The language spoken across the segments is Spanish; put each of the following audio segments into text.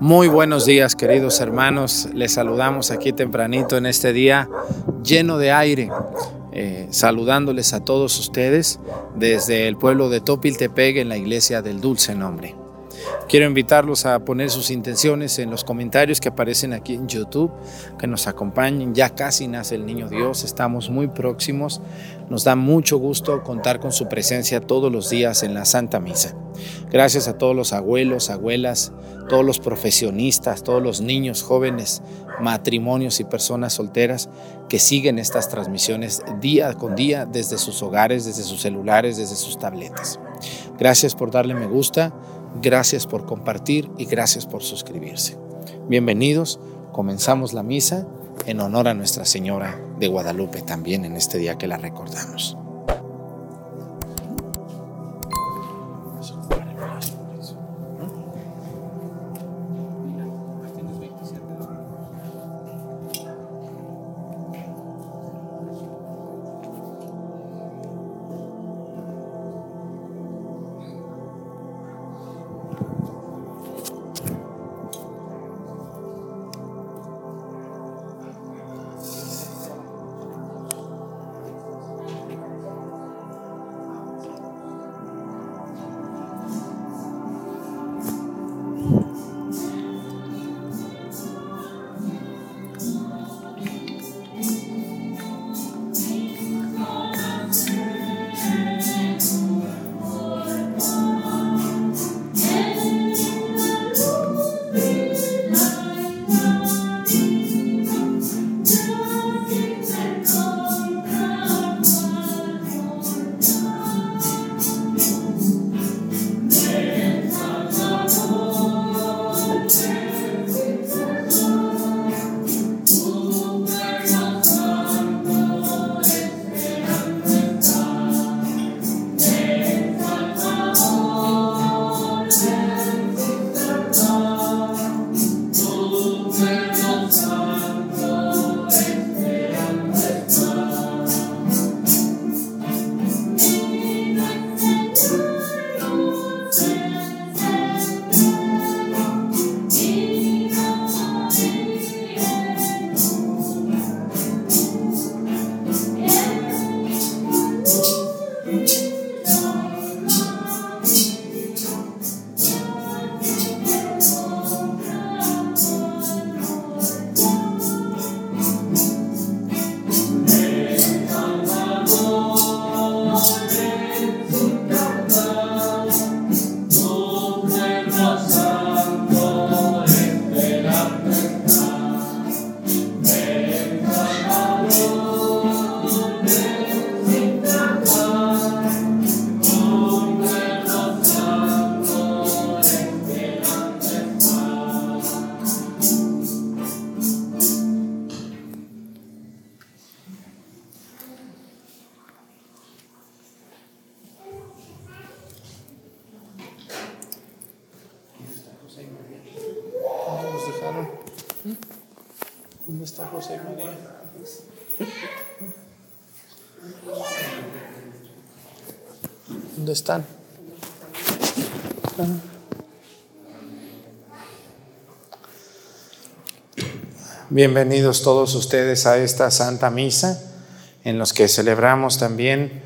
Muy buenos días queridos hermanos, les saludamos aquí tempranito en este día lleno de aire, eh, saludándoles a todos ustedes desde el pueblo de Topiltepec en la iglesia del Dulce Nombre. Quiero invitarlos a poner sus intenciones en los comentarios que aparecen aquí en YouTube, que nos acompañen. Ya casi nace el niño Dios, estamos muy próximos. Nos da mucho gusto contar con su presencia todos los días en la Santa Misa. Gracias a todos los abuelos, abuelas, todos los profesionistas, todos los niños, jóvenes, matrimonios y personas solteras que siguen estas transmisiones día con día desde sus hogares, desde sus celulares, desde sus tabletas. Gracias por darle me gusta Gracias por compartir y gracias por suscribirse. Bienvenidos, comenzamos la misa en honor a Nuestra Señora de Guadalupe también en este día que la recordamos. Bienvenidos todos ustedes a esta Santa Misa, en los que celebramos también,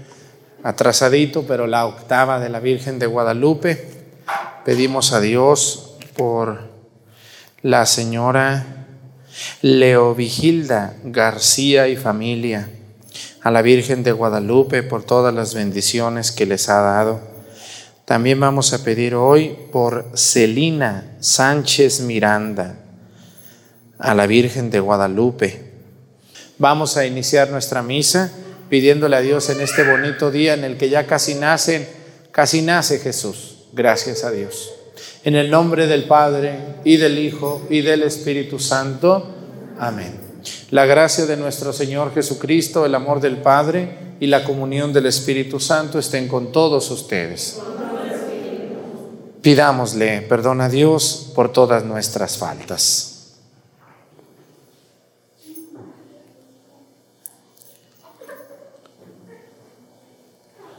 atrasadito, pero la octava de la Virgen de Guadalupe. Pedimos a Dios por la señora Leovigilda García y familia a la Virgen de Guadalupe por todas las bendiciones que les ha dado. También vamos a pedir hoy por Celina Sánchez Miranda, a la Virgen de Guadalupe. Vamos a iniciar nuestra misa pidiéndole a Dios en este bonito día en el que ya casi nacen, casi nace Jesús. Gracias a Dios. En el nombre del Padre y del Hijo y del Espíritu Santo. Amén. La gracia de nuestro Señor Jesucristo, el amor del Padre y la comunión del Espíritu Santo estén con todos ustedes. Pidámosle perdón a Dios por todas nuestras faltas.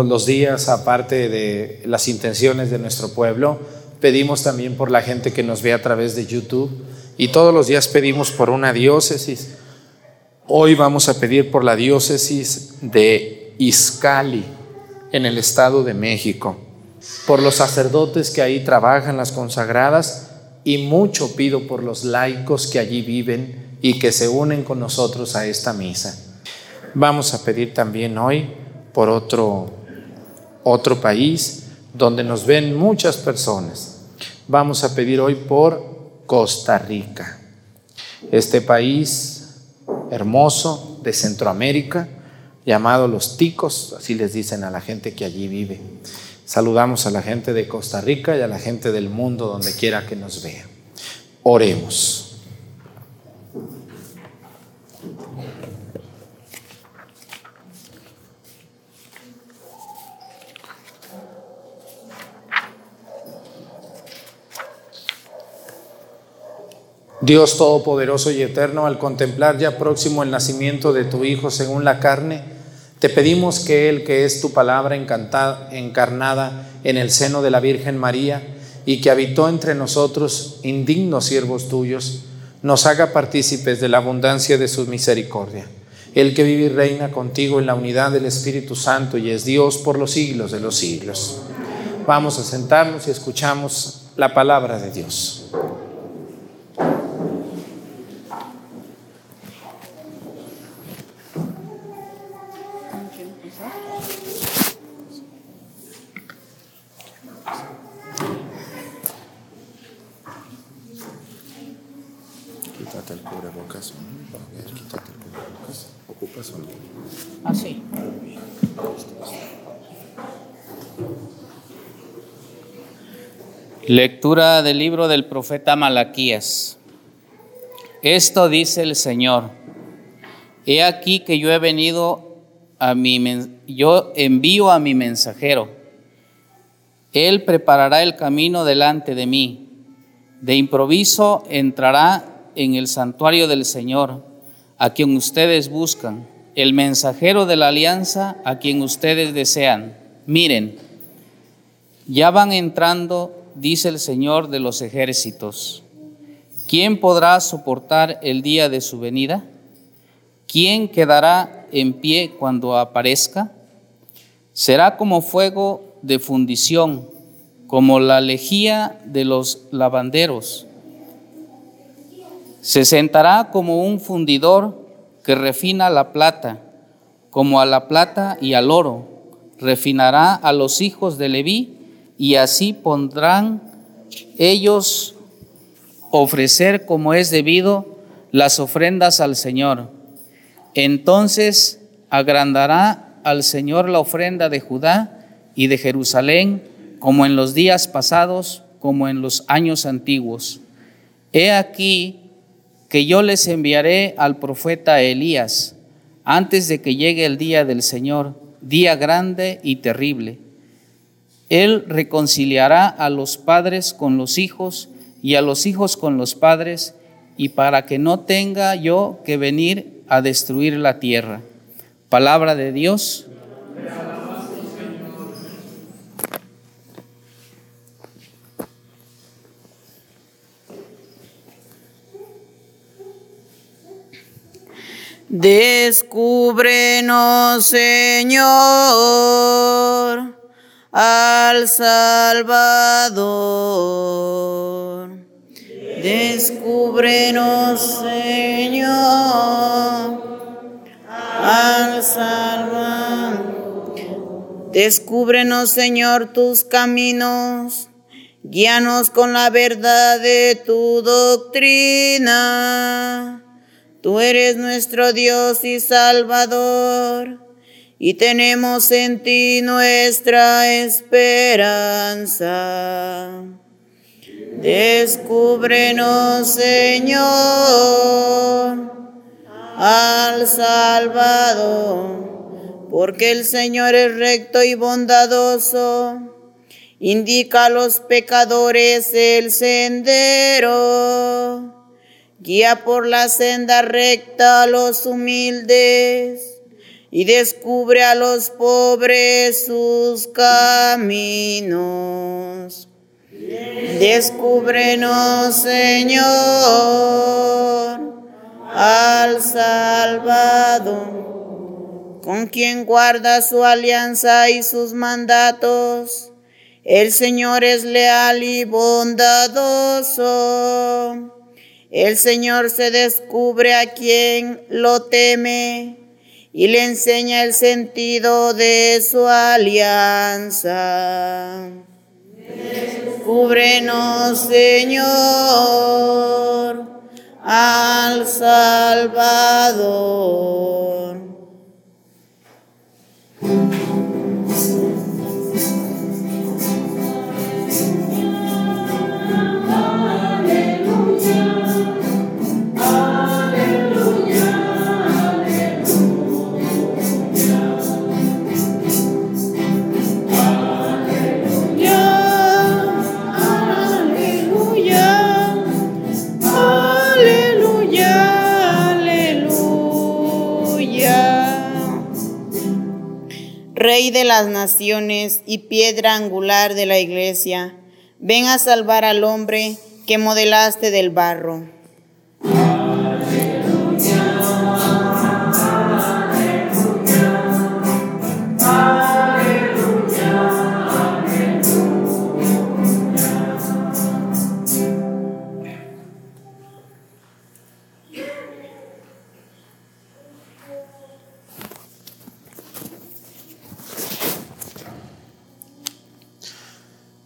Todos los días, aparte de las intenciones de nuestro pueblo, pedimos también por la gente que nos ve a través de YouTube y todos los días pedimos por una diócesis. Hoy vamos a pedir por la diócesis de Izcali, en el Estado de México, por los sacerdotes que ahí trabajan, las consagradas, y mucho pido por los laicos que allí viven y que se unen con nosotros a esta misa. Vamos a pedir también hoy por otro, otro país donde nos ven muchas personas. Vamos a pedir hoy por Costa Rica, este país hermoso de Centroamérica, llamado los ticos, así les dicen a la gente que allí vive. Saludamos a la gente de Costa Rica y a la gente del mundo donde quiera que nos vea. Oremos. Dios Todopoderoso y Eterno, al contemplar ya próximo el nacimiento de tu Hijo según la carne, te pedimos que Él, que es tu palabra encarnada en el seno de la Virgen María y que habitó entre nosotros, indignos siervos tuyos, nos haga partícipes de la abundancia de su misericordia. El que vive y reina contigo en la unidad del Espíritu Santo y es Dios por los siglos de los siglos. Vamos a sentarnos y escuchamos la palabra de Dios. Lectura del libro del profeta Malaquías. Esto dice el Señor. He aquí que yo he venido a mi yo envío a mi mensajero. Él preparará el camino delante de mí. De improviso entrará en el santuario del Señor, a quien ustedes buscan, el mensajero de la alianza a quien ustedes desean. Miren, ya van entrando dice el Señor de los ejércitos. ¿Quién podrá soportar el día de su venida? ¿Quién quedará en pie cuando aparezca? Será como fuego de fundición, como la lejía de los lavanderos. Se sentará como un fundidor que refina la plata, como a la plata y al oro. Refinará a los hijos de Leví y así pondrán ellos ofrecer como es debido las ofrendas al Señor. Entonces agrandará al Señor la ofrenda de Judá y de Jerusalén como en los días pasados, como en los años antiguos. He aquí que yo les enviaré al profeta Elías antes de que llegue el día del Señor, día grande y terrible él reconciliará a los padres con los hijos y a los hijos con los padres, y para que no tenga yo que venir a destruir la tierra. Palabra de Dios. Descúbrenos, Señor, al Salvador. Descúbrenos, Señor, al Salvador. Descúbrenos, Señor, tus caminos. Guíanos con la verdad de tu doctrina Tú eres nuestro Dios y Salvador, y tenemos en ti nuestra esperanza. Descúbrenos, Señor, al Salvador, porque el Señor es recto y bondadoso. Indica a los pecadores el sendero Guía por la senda recta a los humildes y descubre a los pobres sus caminos. Descúbrenos, Señor, al Salvador, con quien guarda su alianza y sus mandatos. El Señor es leal y bondadoso el Señor se descubre a quien lo teme y le enseña el sentido de su alianza. Descúbrenos, Señor, al Salvador. Las naciones y piedra angular de la iglesia, ven a salvar al hombre que modelaste del barro.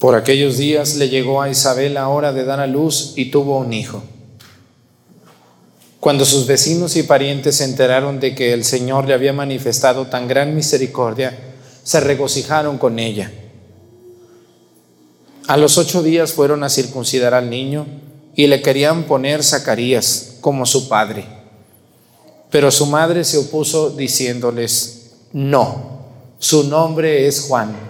Por aquellos días le llegó a Isabel la hora de dar a luz y tuvo un hijo. Cuando sus vecinos y parientes se enteraron de que el Señor le había manifestado tan gran misericordia, se regocijaron con ella. A los ocho días fueron a circuncidar al niño y le querían poner Zacarías como su padre. Pero su madre se opuso diciéndoles, no, su nombre es Juan.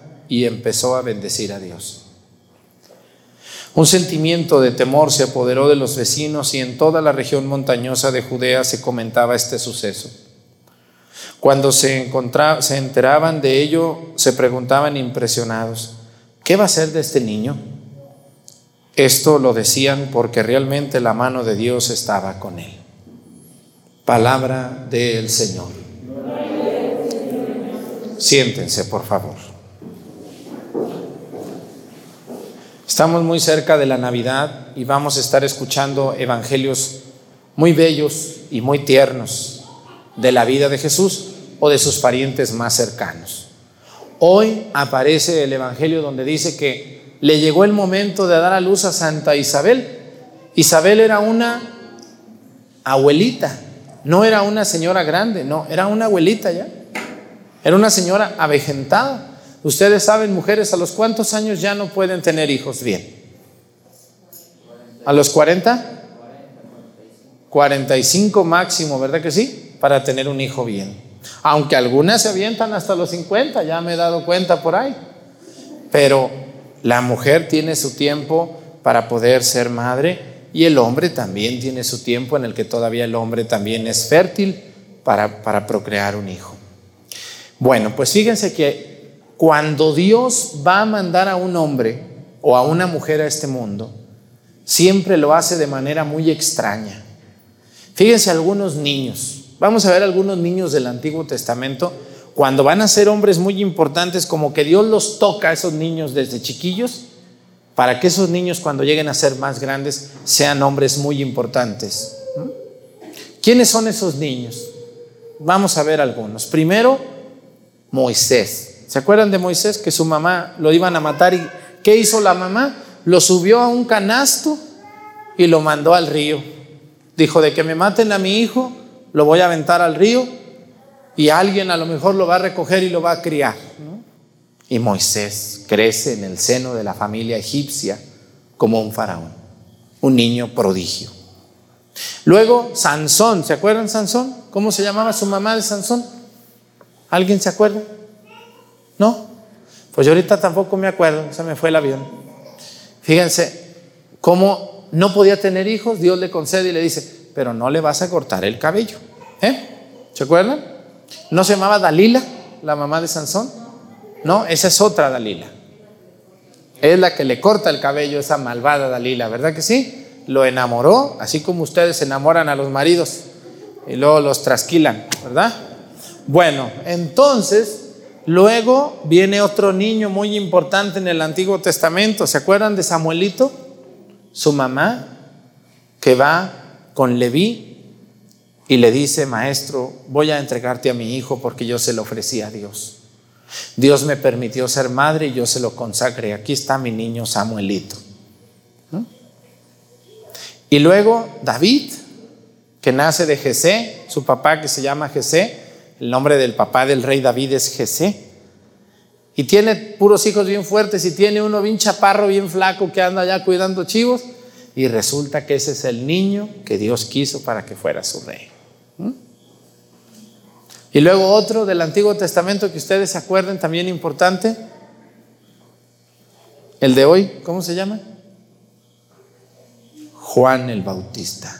y empezó a bendecir a Dios. Un sentimiento de temor se apoderó de los vecinos y en toda la región montañosa de Judea se comentaba este suceso. Cuando se, se enteraban de ello, se preguntaban impresionados, ¿qué va a ser de este niño? Esto lo decían porque realmente la mano de Dios estaba con él. Palabra del Señor. Siéntense, por favor. Estamos muy cerca de la Navidad y vamos a estar escuchando evangelios muy bellos y muy tiernos de la vida de Jesús o de sus parientes más cercanos. Hoy aparece el evangelio donde dice que le llegó el momento de dar a luz a Santa Isabel. Isabel era una abuelita, no era una señora grande, no, era una abuelita ya. Era una señora avejentada. Ustedes saben, mujeres, a los cuántos años ya no pueden tener hijos bien. ¿A los 40? 45 máximo, ¿verdad que sí? Para tener un hijo bien. Aunque algunas se avientan hasta los 50, ya me he dado cuenta por ahí. Pero la mujer tiene su tiempo para poder ser madre y el hombre también tiene su tiempo en el que todavía el hombre también es fértil para, para procrear un hijo. Bueno, pues fíjense que cuando Dios va a mandar a un hombre o a una mujer a este mundo, siempre lo hace de manera muy extraña. Fíjense algunos niños. Vamos a ver algunos niños del Antiguo Testamento. Cuando van a ser hombres muy importantes, como que Dios los toca a esos niños desde chiquillos, para que esos niños cuando lleguen a ser más grandes sean hombres muy importantes. ¿Quiénes son esos niños? Vamos a ver algunos. Primero, Moisés. ¿Se acuerdan de Moisés que su mamá lo iban a matar y qué hizo la mamá? Lo subió a un canasto y lo mandó al río. Dijo, de que me maten a mi hijo, lo voy a aventar al río y alguien a lo mejor lo va a recoger y lo va a criar. Y Moisés crece en el seno de la familia egipcia como un faraón, un niño prodigio. Luego Sansón, ¿se acuerdan Sansón? ¿Cómo se llamaba su mamá de Sansón? ¿Alguien se acuerda? ¿No? Pues yo ahorita tampoco me acuerdo, se me fue el avión. Fíjense cómo no podía tener hijos, Dios le concede y le dice, pero no le vas a cortar el cabello. ¿Eh? ¿Se acuerdan? ¿No se llamaba Dalila, la mamá de Sansón? No, esa es otra Dalila. Es la que le corta el cabello, esa malvada Dalila, ¿verdad que sí? Lo enamoró, así como ustedes enamoran a los maridos y luego los trasquilan, ¿verdad? Bueno, entonces luego viene otro niño muy importante en el Antiguo Testamento. ¿Se acuerdan de Samuelito? su mamá que va con Leví y le dice, maestro, voy a entregarte a mi hijo porque yo se lo ofrecí a Dios. Dios me permitió ser madre y yo se lo consagré. Aquí está mi niño Samuelito. Y luego David, que nace de Jesé, su papá que se llama Jesé, el nombre del papá del rey David es Jesé. Y tiene puros hijos bien fuertes y tiene uno bien chaparro, bien flaco que anda allá cuidando chivos. Y resulta que ese es el niño que Dios quiso para que fuera su rey. ¿Mm? Y luego otro del Antiguo Testamento que ustedes se acuerden también importante. El de hoy, ¿cómo se llama? Juan el Bautista.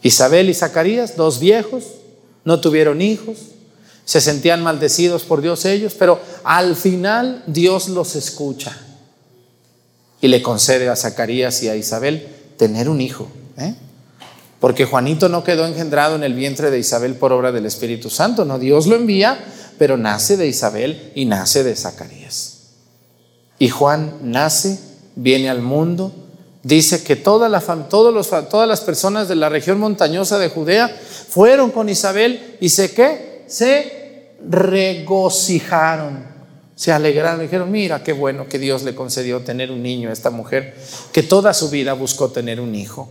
Isabel y Zacarías, dos viejos, no tuvieron hijos, se sentían maldecidos por Dios ellos, pero al final Dios los escucha y le concede a Zacarías y a Isabel tener un hijo. ¿eh? Porque Juanito no quedó engendrado en el vientre de Isabel por obra del Espíritu Santo, no, Dios lo envía, pero nace de Isabel y nace de Zacarías. Y Juan nace, viene al mundo, dice que todas las personas de la región montañosa de Judea fueron con Isabel y sé que se regocijaron, se alegraron, dijeron, mira qué bueno que Dios le concedió tener un niño a esta mujer, que toda su vida buscó tener un hijo.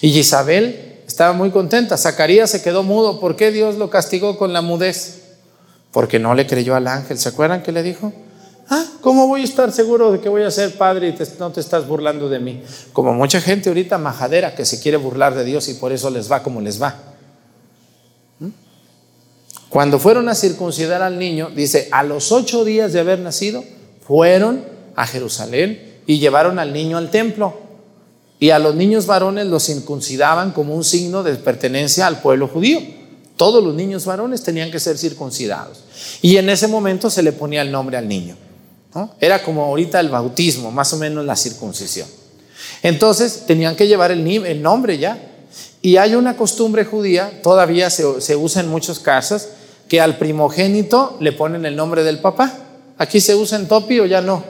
Y Isabel estaba muy contenta, Zacarías se quedó mudo, ¿por qué Dios lo castigó con la mudez? Porque no le creyó al ángel, ¿se acuerdan que le dijo? Ah, ¿cómo voy a estar seguro de que voy a ser padre y no te estás burlando de mí? Como mucha gente ahorita majadera que se quiere burlar de Dios y por eso les va como les va. Cuando fueron a circuncidar al niño, dice, a los ocho días de haber nacido, fueron a Jerusalén y llevaron al niño al templo. Y a los niños varones los circuncidaban como un signo de pertenencia al pueblo judío. Todos los niños varones tenían que ser circuncidados. Y en ese momento se le ponía el nombre al niño. Era como ahorita el bautismo, más o menos la circuncisión. Entonces tenían que llevar el, el nombre ya. Y hay una costumbre judía, todavía se, se usa en muchas casas, que al primogénito le ponen el nombre del papá. Aquí se usa en Topi o ya no.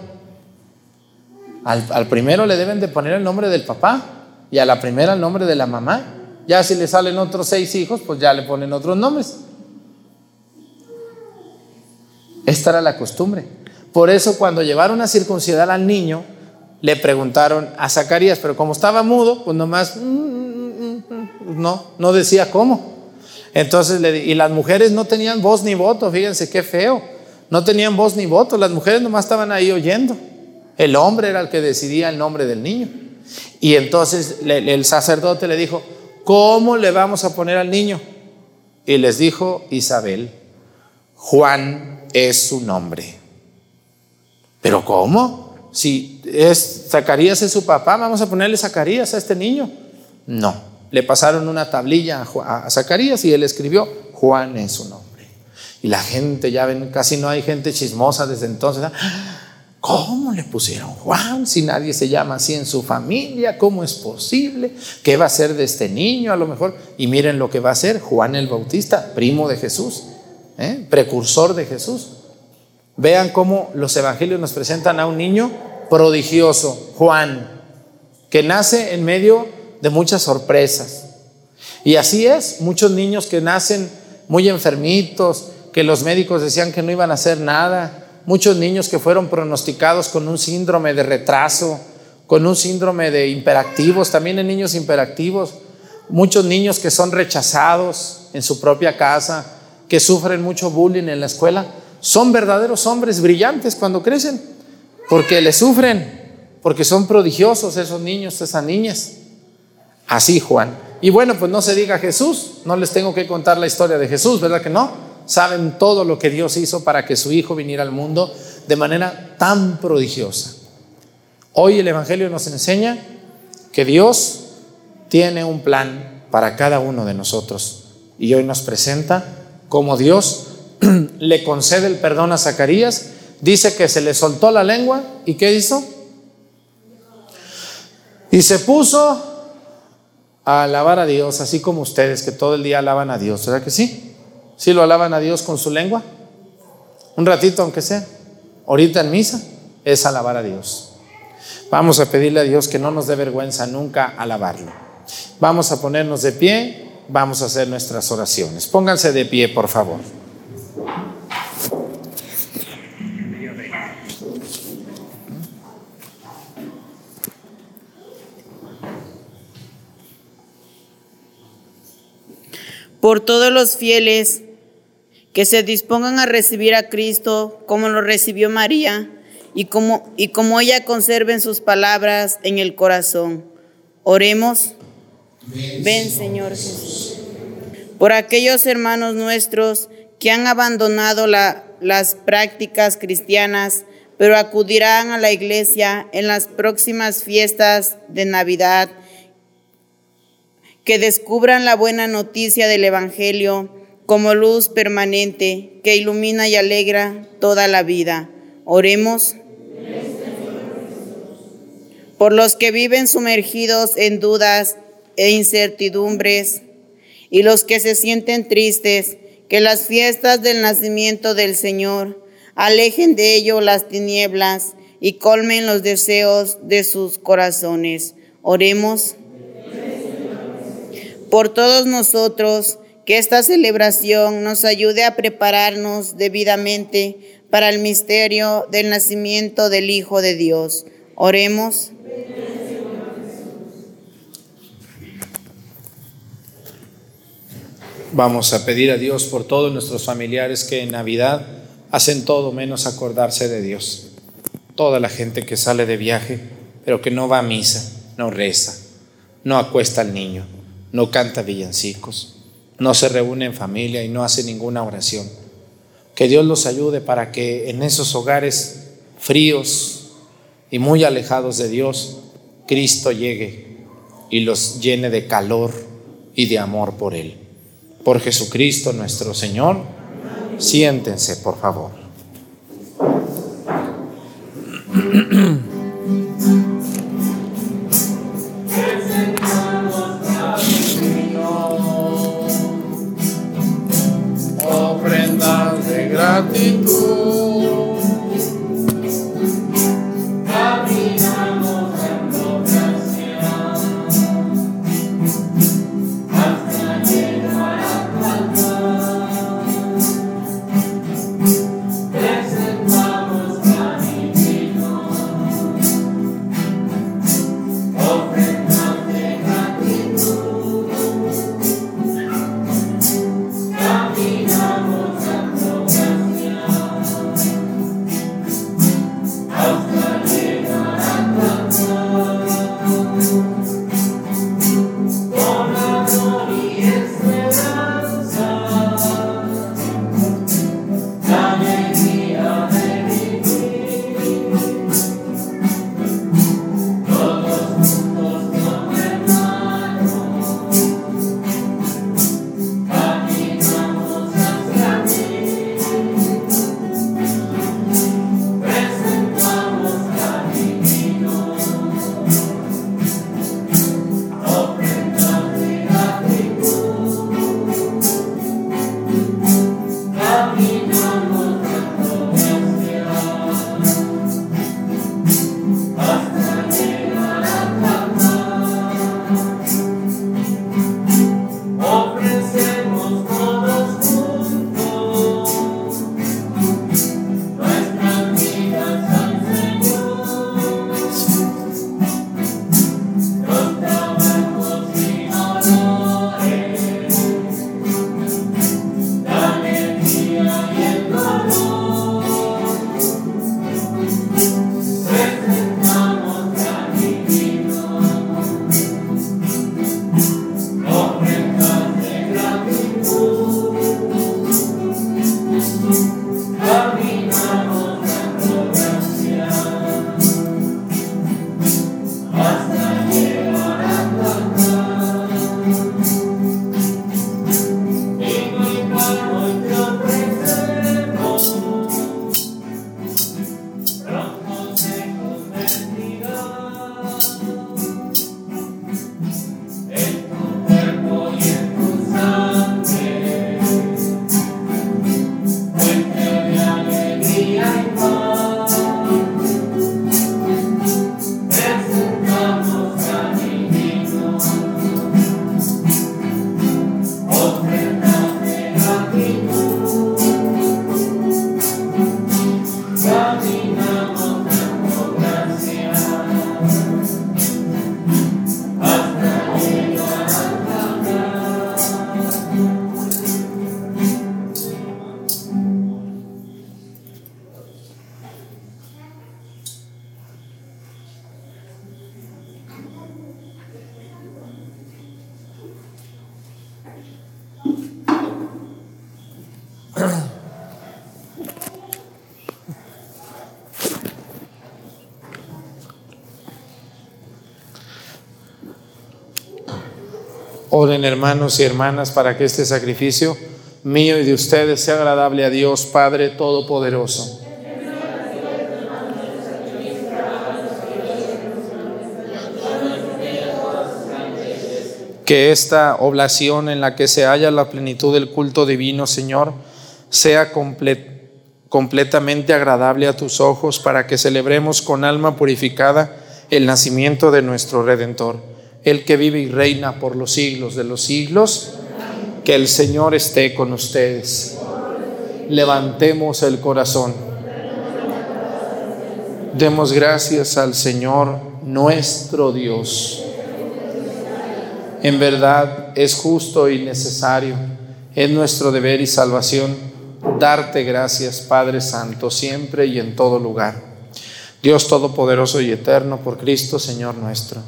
Al, al, primero le deben de poner el nombre del papá y a la primera el nombre de la mamá. Ya si le salen otros seis hijos, pues ya le ponen otros nombres. Esta era la costumbre. Por eso cuando llevaron a circuncidar al niño, le preguntaron a Zacarías, pero como estaba mudo, pues nomás, mm, mm, mm, no, no decía cómo. Entonces, y las mujeres no tenían voz ni voto, fíjense qué feo. No tenían voz ni voto, las mujeres nomás estaban ahí oyendo. El hombre era el que decidía el nombre del niño. Y entonces el sacerdote le dijo, ¿cómo le vamos a poner al niño? Y les dijo Isabel, Juan es su nombre. ¿Pero cómo? Si es Zacarías es su papá, vamos a ponerle Zacarías a este niño. No, le pasaron una tablilla a Zacarías y él escribió, Juan es su nombre. Y la gente, ya ven, casi no hay gente chismosa desde entonces. ¿Cómo le pusieron Juan si nadie se llama así en su familia? ¿Cómo es posible? ¿Qué va a ser de este niño a lo mejor? Y miren lo que va a ser Juan el Bautista, primo de Jesús, ¿eh? precursor de Jesús. Vean cómo los evangelios nos presentan a un niño prodigioso, Juan, que nace en medio de muchas sorpresas. Y así es, muchos niños que nacen muy enfermitos, que los médicos decían que no iban a hacer nada, muchos niños que fueron pronosticados con un síndrome de retraso, con un síndrome de imperactivos, también en niños imperactivos, muchos niños que son rechazados en su propia casa, que sufren mucho bullying en la escuela, son verdaderos hombres brillantes cuando crecen, porque le sufren, porque son prodigiosos esos niños, esas niñas. Así Juan. Y bueno, pues no se diga Jesús, no les tengo que contar la historia de Jesús, ¿verdad que no? Saben todo lo que Dios hizo para que su Hijo viniera al mundo de manera tan prodigiosa. Hoy el Evangelio nos enseña que Dios tiene un plan para cada uno de nosotros y hoy nos presenta cómo Dios le concede el perdón a Zacarías, dice que se le soltó la lengua y ¿qué hizo? Y se puso a alabar a Dios, así como ustedes que todo el día alaban a Dios, ¿verdad que sí? ¿Sí lo alaban a Dios con su lengua? Un ratito aunque sea. Ahorita en misa es alabar a Dios. Vamos a pedirle a Dios que no nos dé vergüenza nunca alabarlo. Vamos a ponernos de pie, vamos a hacer nuestras oraciones. Pónganse de pie, por favor. Por todos los fieles que se dispongan a recibir a Cristo como lo recibió María y como, y como ella conserven sus palabras en el corazón. Oremos. Ven, Señor Jesús. Por aquellos hermanos nuestros que han abandonado las prácticas cristianas, pero acudirán a la iglesia en las próximas fiestas de Navidad que descubran la buena noticia del Evangelio como luz permanente que ilumina y alegra toda la vida. Oremos. Por los que viven sumergidos en dudas e incertidumbres y los que se sienten tristes, que las fiestas del nacimiento del Señor alejen de ello las tinieblas y colmen los deseos de sus corazones. Oremos por todos nosotros, que esta celebración nos ayude a prepararnos debidamente para el misterio del nacimiento del Hijo de Dios. Oremos. Vamos a pedir a Dios por todos nuestros familiares que en Navidad hacen todo menos acordarse de Dios. Toda la gente que sale de viaje, pero que no va a misa, no reza, no acuesta al niño no canta villancicos, no se reúne en familia y no hace ninguna oración. Que Dios los ayude para que en esos hogares fríos y muy alejados de Dios, Cristo llegue y los llene de calor y de amor por Él. Por Jesucristo nuestro Señor, siéntense por favor. De gratitud. Oren hermanos y hermanas para que este sacrificio mío y de ustedes sea agradable a Dios Padre Todopoderoso. Que esta oblación en la que se halla la plenitud del culto divino, Señor, sea completamente agradable a tus ojos para que celebremos con alma purificada el nacimiento de nuestro Redentor, el que vive y reina por los siglos de los siglos. Que el Señor esté con ustedes. Levantemos el corazón. Demos gracias al Señor nuestro Dios. En verdad es justo y necesario, es nuestro deber y salvación darte gracias, Padre Santo, siempre y en todo lugar. Dios Todopoderoso y Eterno, por Cristo, Señor nuestro,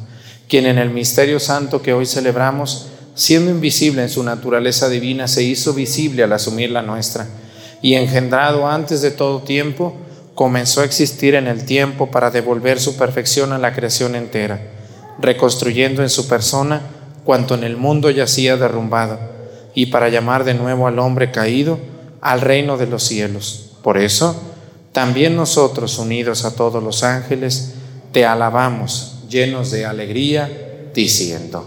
quien en el misterio santo que hoy celebramos, siendo invisible en su naturaleza divina, se hizo visible al asumir la nuestra, y engendrado antes de todo tiempo, comenzó a existir en el tiempo para devolver su perfección a la creación entera, reconstruyendo en su persona cuanto en el mundo yacía derrumbado, y para llamar de nuevo al hombre caído al reino de los cielos. Por eso, también nosotros, unidos a todos los ángeles, te alabamos, llenos de alegría, diciendo.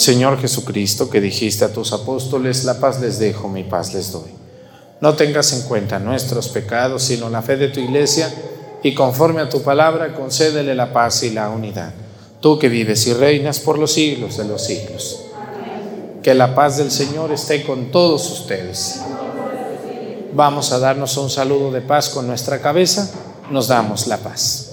Señor Jesucristo, que dijiste a tus apóstoles, la paz les dejo, mi paz les doy. No tengas en cuenta nuestros pecados, sino la fe de tu iglesia, y conforme a tu palabra, concédele la paz y la unidad. Tú que vives y reinas por los siglos de los siglos. Que la paz del Señor esté con todos ustedes. Vamos a darnos un saludo de paz con nuestra cabeza. Nos damos la paz.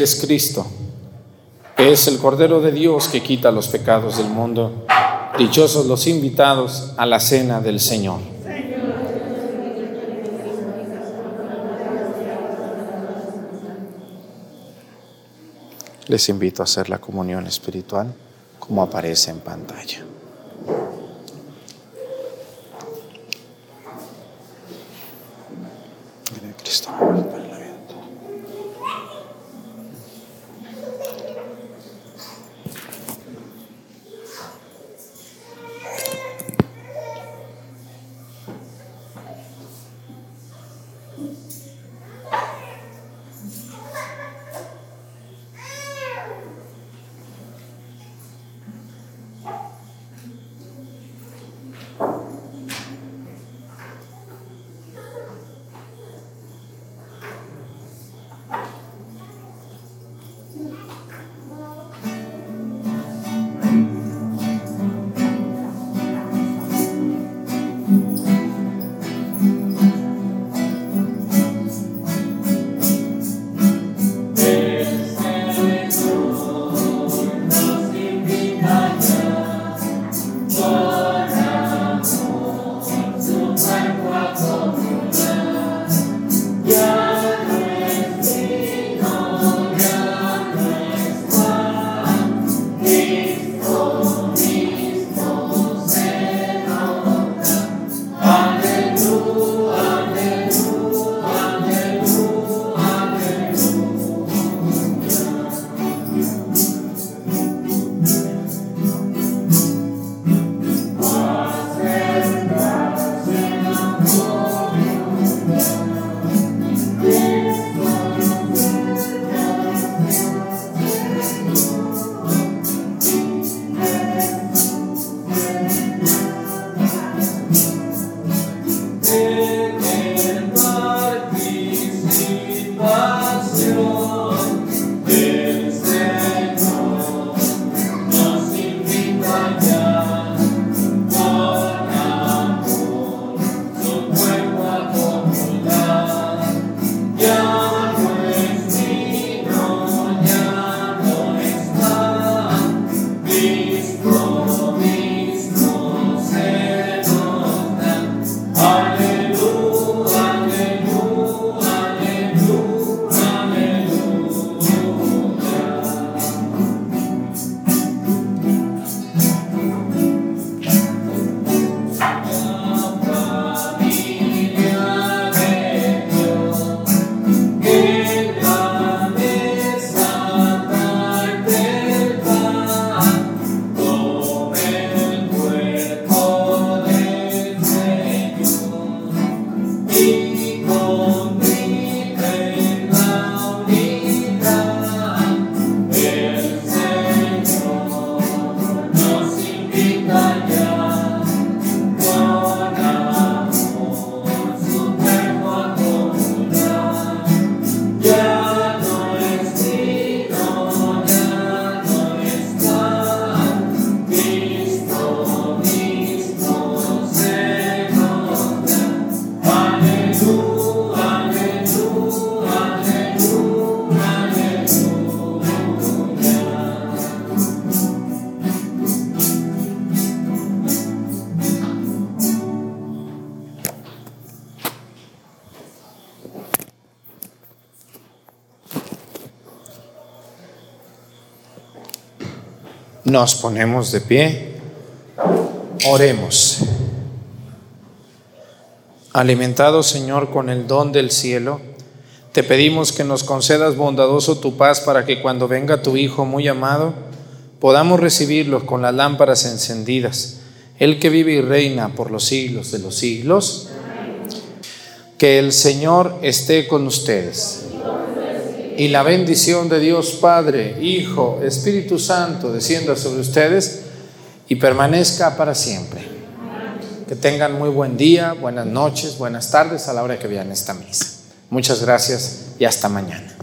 Él es Cristo. Es el Cordero de Dios que quita los pecados del mundo. Dichosos los invitados a la cena del Señor. Les invito a hacer la comunión espiritual como aparece en pantalla. Nos ponemos de pie. Oremos. Alimentado, Señor, con el don del cielo, te pedimos que nos concedas bondadoso tu paz para que cuando venga tu Hijo muy amado, podamos recibirlo con las lámparas encendidas, el que vive y reina por los siglos de los siglos. Que el Señor esté con ustedes. Y la bendición de Dios Padre, Hijo, Espíritu Santo descienda sobre ustedes y permanezca para siempre. Que tengan muy buen día, buenas noches, buenas tardes a la hora que vean esta misa. Muchas gracias y hasta mañana.